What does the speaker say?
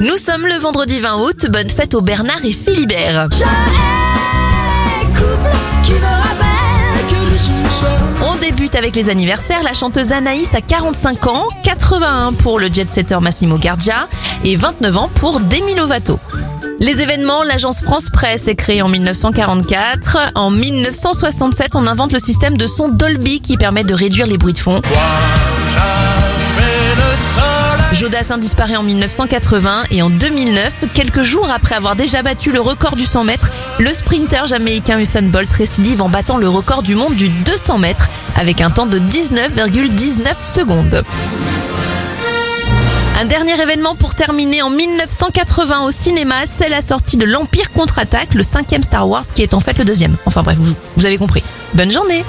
Nous sommes le vendredi 20 août, bonne fête aux Bernard et Philibert. On débute avec les anniversaires. La chanteuse Anaïs a 45 ans, 81 pour le jet-setter Massimo Gardia et 29 ans pour Demi Lovato. Les événements, l'agence France Presse est créée en 1944. En 1967, on invente le système de son Dolby qui permet de réduire les bruits de fond. Jodassin disparaît en 1980 et en 2009, quelques jours après avoir déjà battu le record du 100 mètres, le sprinter jamaïcain Usain Bolt récidive en battant le record du monde du 200 mètres avec un temps de 19,19 secondes. Un dernier événement pour terminer en 1980 au cinéma, c'est la sortie de l'Empire contre-attaque, le cinquième Star Wars qui est en fait le deuxième. Enfin bref, vous avez compris. Bonne journée